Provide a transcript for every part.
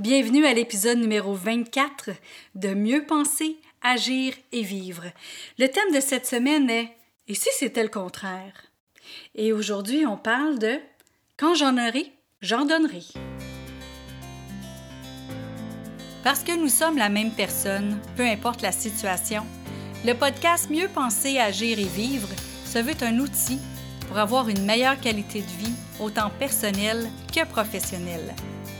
Bienvenue à l'épisode numéro 24 de Mieux penser, agir et vivre. Le thème de cette semaine est Et si c'était le contraire? Et aujourd'hui, on parle de Quand j'en aurai, j'en donnerai. Parce que nous sommes la même personne, peu importe la situation, le podcast Mieux penser, agir et vivre se veut un outil pour avoir une meilleure qualité de vie, autant personnelle que professionnelle.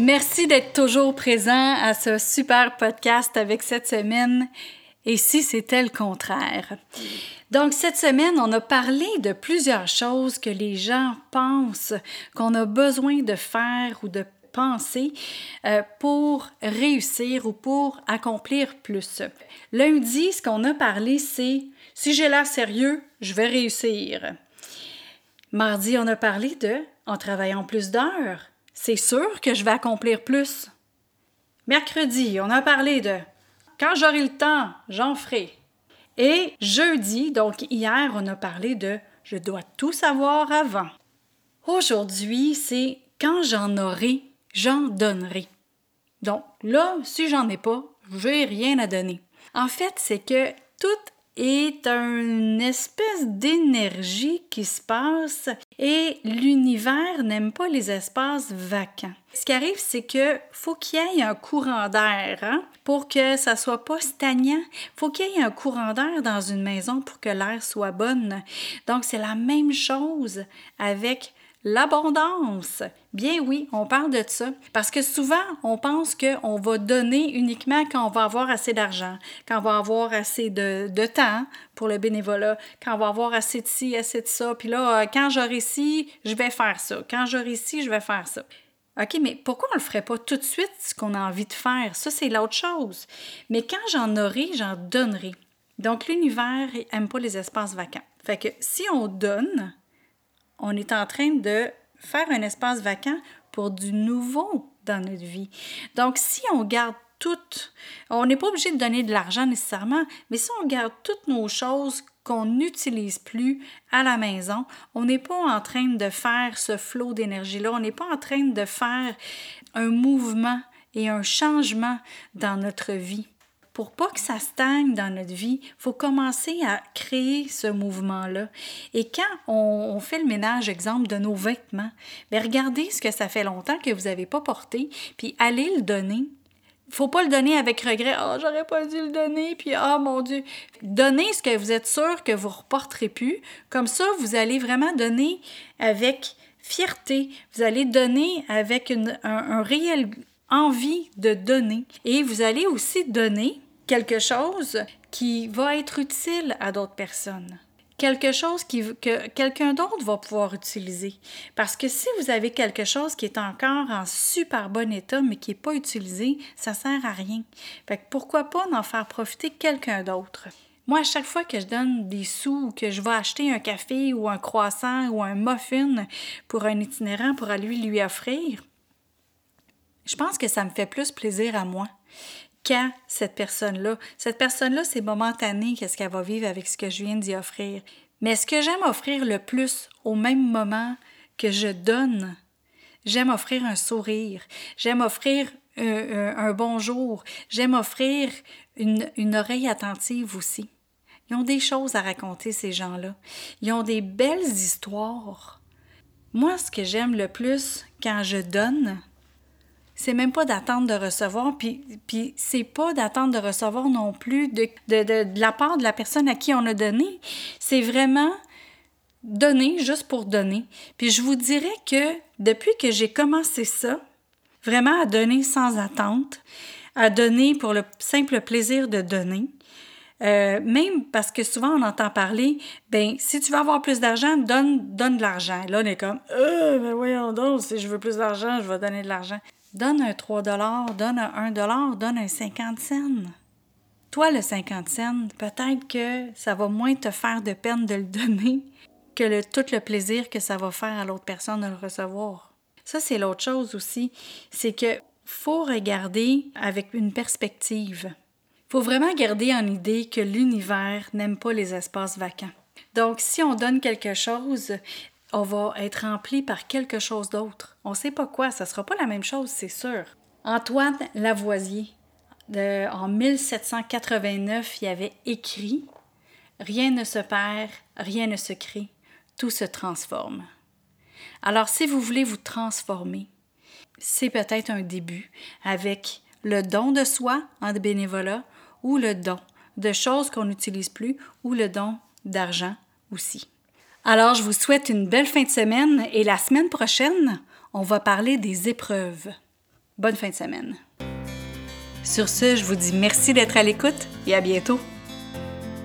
Merci d'être toujours présent à ce super podcast avec cette semaine. Et si c'était le contraire? Donc, cette semaine, on a parlé de plusieurs choses que les gens pensent qu'on a besoin de faire ou de penser euh, pour réussir ou pour accomplir plus. Lundi, ce qu'on a parlé, c'est si j'ai l'air sérieux, je vais réussir. Mardi, on a parlé de en travaillant plus d'heures, c'est sûr que je vais accomplir plus. Mercredi, on a parlé de quand j'aurai le temps, j'en ferai. Et jeudi, donc hier, on a parlé de je dois tout savoir avant. Aujourd'hui, c'est quand j'en aurai, j'en donnerai. Donc là, si j'en ai pas, j'ai rien à donner. En fait, c'est que tout est une espèce d'énergie qui se passe et l'univers n'aime pas les espaces vacants. Ce qui arrive, c'est que faut qu'il y ait un courant d'air hein, pour que ça soit pas stagnant. Faut qu'il y ait un courant d'air dans une maison pour que l'air soit bonne. Donc c'est la même chose avec L'abondance. Bien oui, on parle de ça. Parce que souvent, on pense qu'on va donner uniquement quand on va avoir assez d'argent, quand on va avoir assez de, temps pour le bénévolat, quand on va avoir assez de ci, assez de ça. Puis là, euh, quand j'aurai ci, je vais faire ça. Quand j'aurai ci, je vais faire ça. OK, mais pourquoi on ne le ferait pas tout de suite ce qu'on a envie de faire? Ça, c'est l'autre chose. Mais quand j'en aurai, j'en donnerai. Donc, l'univers n'aime pas les espaces vacants. Fait que si on donne, on est en train de faire un espace vacant pour du nouveau dans notre vie. Donc, si on garde tout, on n'est pas obligé de donner de l'argent nécessairement, mais si on garde toutes nos choses qu'on n'utilise plus à la maison, on n'est pas en train de faire ce flot d'énergie-là, on n'est pas en train de faire un mouvement et un changement dans notre vie pour pas que ça stagne dans notre vie, il faut commencer à créer ce mouvement-là. Et quand on, fait le ménage, exemple, de nos vêtements, bien, regardez ce que ça fait longtemps que vous n'avez pas porté, puis allez le donner. faut pas le donner avec regret. Oh, j'aurais pas dû le donner, puis oh mon Dieu. Donnez ce que vous êtes sûr que vous reporterez plus. Comme ça, vous allez vraiment donner avec fierté. Vous allez donner avec une, un réel envie de donner. Et vous allez aussi donner quelque chose qui va être utile à d'autres personnes quelque chose que quelqu'un d'autre va pouvoir utiliser. Parce que si vous avez quelque chose qui est encore en super bon état, mais qui n'est pas utilisé, ça sert à rien. Fait que pourquoi pas en faire profiter quelqu'un d'autre? Moi, à chaque fois que je donne des sous ou que je vais acheter un café ou un croissant ou un muffin pour un itinérant pour aller lui offrir, je pense que ça me fait plus plaisir à moi qu'à cette personne-là. Cette personne-là, c'est momentané qu'est-ce qu'elle va vivre avec ce que je viens d'y offrir. Mais ce que j'aime offrir le plus au même moment que je donne, j'aime offrir un sourire, j'aime offrir un, bonjour, j'aime offrir une, une oreille attentive aussi. Ils ont des choses à raconter, ces gens-là. Ils ont des belles histoires. Moi, ce que j'aime le plus quand je donne, c'est même pas d'attendre de recevoir, puis, puis c'est pas d'attendre de recevoir non plus de, de, la part de la personne à qui on a donné. C'est vraiment donner juste pour donner. Puis je vous dirais que depuis que j'ai commencé ça, vraiment à donner sans attente, à donner pour le simple plaisir de donner, euh, même parce que souvent on entend parler, ben si tu veux avoir plus d'argent, donne, donne de l'argent. Là, on est comme, euh, ben voyons donc, si je veux plus d'argent, je vais donner de l'argent. Donne un 3 donne un 1 donne un 50 cents. Toi, le 50 cents, peut-être que ça va moins te faire de peine de le donner que tout le plaisir que ça va faire à l'autre personne de le recevoir. Ça, c'est l'autre chose aussi. C'est que faut regarder avec une perspective. faut vraiment garder en idée que l'univers n'aime pas les espaces vacants. Donc, si on donne quelque chose, on va être rempli par quelque chose d'autre. On ne sait pas quoi, ça ne sera pas la même chose, c'est sûr. Antoine Lavoisier, en 1789, il avait écrit Rien ne se perd, rien ne se crée, tout se transforme. Alors, si vous voulez vous transformer, c'est peut-être un début avec le don de soi en bénévolat ou le don de choses qu'on n'utilise plus ou le don d'argent aussi. Alors, je vous souhaite une belle fin de semaine et la semaine prochaine, on va parler des épreuves. Bonne fin de semaine. Sur ce, je vous dis merci d'être à l'écoute et à bientôt.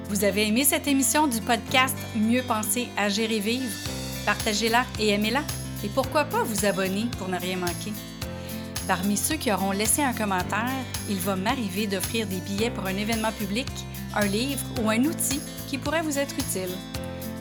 Vous avez aimé cette émission du podcast Mieux penser, à gérer vivre? Partagez-la et aimez-la. Et pourquoi pas vous abonner pour ne rien manquer? Parmi ceux qui auront laissé un commentaire, il va m'arriver d'offrir des billets pour un événement public, un livre ou un outil qui pourrait vous être utile.